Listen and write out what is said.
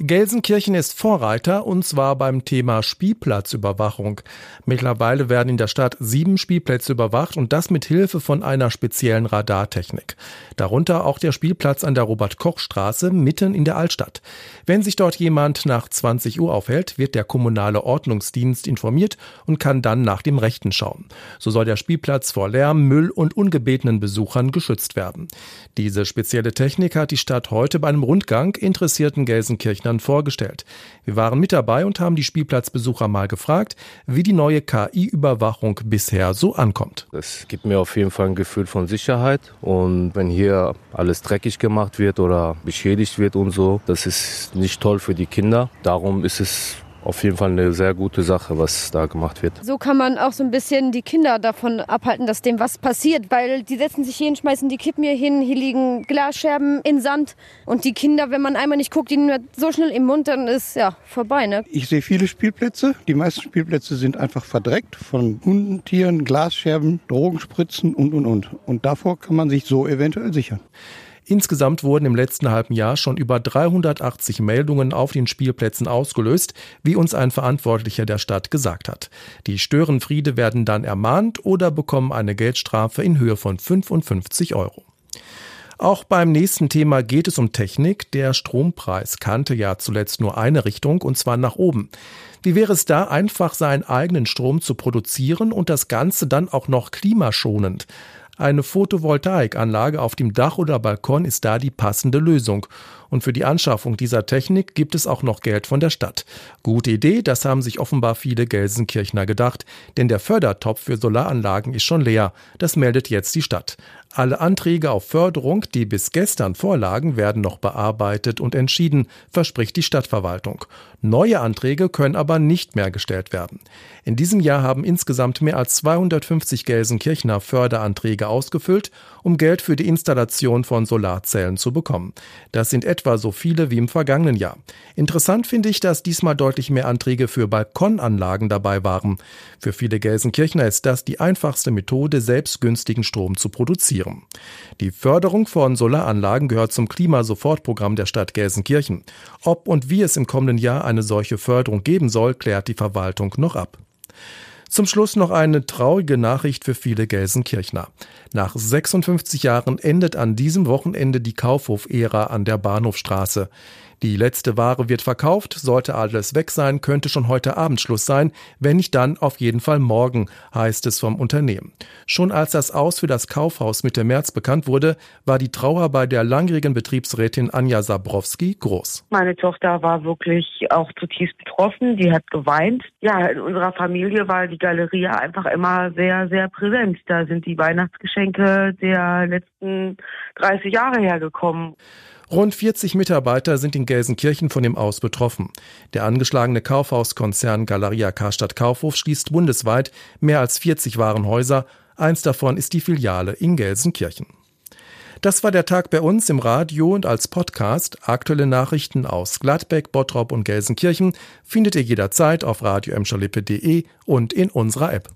Gelsenkirchen ist Vorreiter und zwar beim Thema Spielplatzüberwachung. Mittlerweile werden in der Stadt sieben Spielplätze überwacht und das mit Hilfe von einer speziellen Radartechnik. Darunter auch der Spielplatz an der Robert-Koch-Straße mitten in der Altstadt. Wenn sich dort jemand nach 20 Uhr aufhält, wird der kommunale Ordnungsdienst informiert und kann dann nach dem Rechten schauen. So soll der Spielplatz vor Lärm, Müll und ungebetenen Besuchern geschützt werden. Diese spezielle Technik hat die Stadt heute bei einem Rundgang interessierten Gelsenkirchen Rechnern vorgestellt. Wir waren mit dabei und haben die Spielplatzbesucher mal gefragt, wie die neue KI-Überwachung bisher so ankommt. Es gibt mir auf jeden Fall ein Gefühl von Sicherheit und wenn hier alles dreckig gemacht wird oder beschädigt wird und so, das ist nicht toll für die Kinder. Darum ist es auf jeden Fall eine sehr gute Sache, was da gemacht wird. So kann man auch so ein bisschen die Kinder davon abhalten, dass dem was passiert, weil die setzen sich hin, schmeißen die Kippen hier hin, hier liegen Glasscherben in Sand und die Kinder, wenn man einmal nicht guckt, die nehmen so schnell im Mund, dann ist ja vorbei. Ne? Ich sehe viele Spielplätze. Die meisten Spielplätze sind einfach verdreckt von Hunden, Tieren, Glasscherben, Drogenspritzen und und und. Und davor kann man sich so eventuell sichern. Insgesamt wurden im letzten halben Jahr schon über 380 Meldungen auf den Spielplätzen ausgelöst, wie uns ein Verantwortlicher der Stadt gesagt hat. Die Störenfriede werden dann ermahnt oder bekommen eine Geldstrafe in Höhe von 55 Euro. Auch beim nächsten Thema geht es um Technik. Der Strompreis kannte ja zuletzt nur eine Richtung, und zwar nach oben. Wie wäre es da, einfach seinen eigenen Strom zu produzieren und das Ganze dann auch noch klimaschonend? Eine Photovoltaikanlage auf dem Dach oder Balkon ist da die passende Lösung. Und für die Anschaffung dieser Technik gibt es auch noch Geld von der Stadt. Gute Idee, das haben sich offenbar viele Gelsenkirchner gedacht, denn der Fördertopf für Solaranlagen ist schon leer. Das meldet jetzt die Stadt. Alle Anträge auf Förderung, die bis gestern vorlagen, werden noch bearbeitet und entschieden, verspricht die Stadtverwaltung. Neue Anträge können aber nicht mehr gestellt werden. In diesem Jahr haben insgesamt mehr als 250 Gelsenkirchner Förderanträge ausgefüllt, um Geld für die Installation von Solarzellen zu bekommen. Das sind etwa so viele wie im vergangenen Jahr. Interessant finde ich, dass diesmal deutlich mehr Anträge für Balkonanlagen dabei waren. Für viele Gelsenkirchner ist das die einfachste Methode, selbst günstigen Strom zu produzieren. Die Förderung von Solaranlagen gehört zum Klimasofortprogramm der Stadt Gelsenkirchen. Ob und wie es im kommenden Jahr eine solche Förderung geben soll, klärt die Verwaltung noch ab. Zum Schluss noch eine traurige Nachricht für viele Gelsenkirchner. Nach 56 Jahren endet an diesem Wochenende die Kaufhof-Ära an der Bahnhofstraße. Die letzte Ware wird verkauft, sollte alles weg sein, könnte schon heute Abend Schluss sein, wenn nicht dann auf jeden Fall morgen, heißt es vom Unternehmen. Schon als das Aus für das Kaufhaus Mitte März bekannt wurde, war die Trauer bei der langjährigen Betriebsrätin Anja Sabrowski groß. Meine Tochter war wirklich auch zutiefst betroffen, die hat geweint. Ja, in unserer Familie war die Galerie einfach immer sehr, sehr präsent. Da sind die Weihnachtsgeschenke der letzten 30 Jahre hergekommen. Rund 40 Mitarbeiter sind in Gelsenkirchen von dem Aus betroffen. Der angeschlagene Kaufhauskonzern Galeria Karstadt Kaufhof schließt bundesweit mehr als 40 Warenhäuser. Eins davon ist die Filiale in Gelsenkirchen. Das war der Tag bei uns im Radio und als Podcast. Aktuelle Nachrichten aus Gladbeck, Bottrop und Gelsenkirchen findet ihr jederzeit auf radio und in unserer App.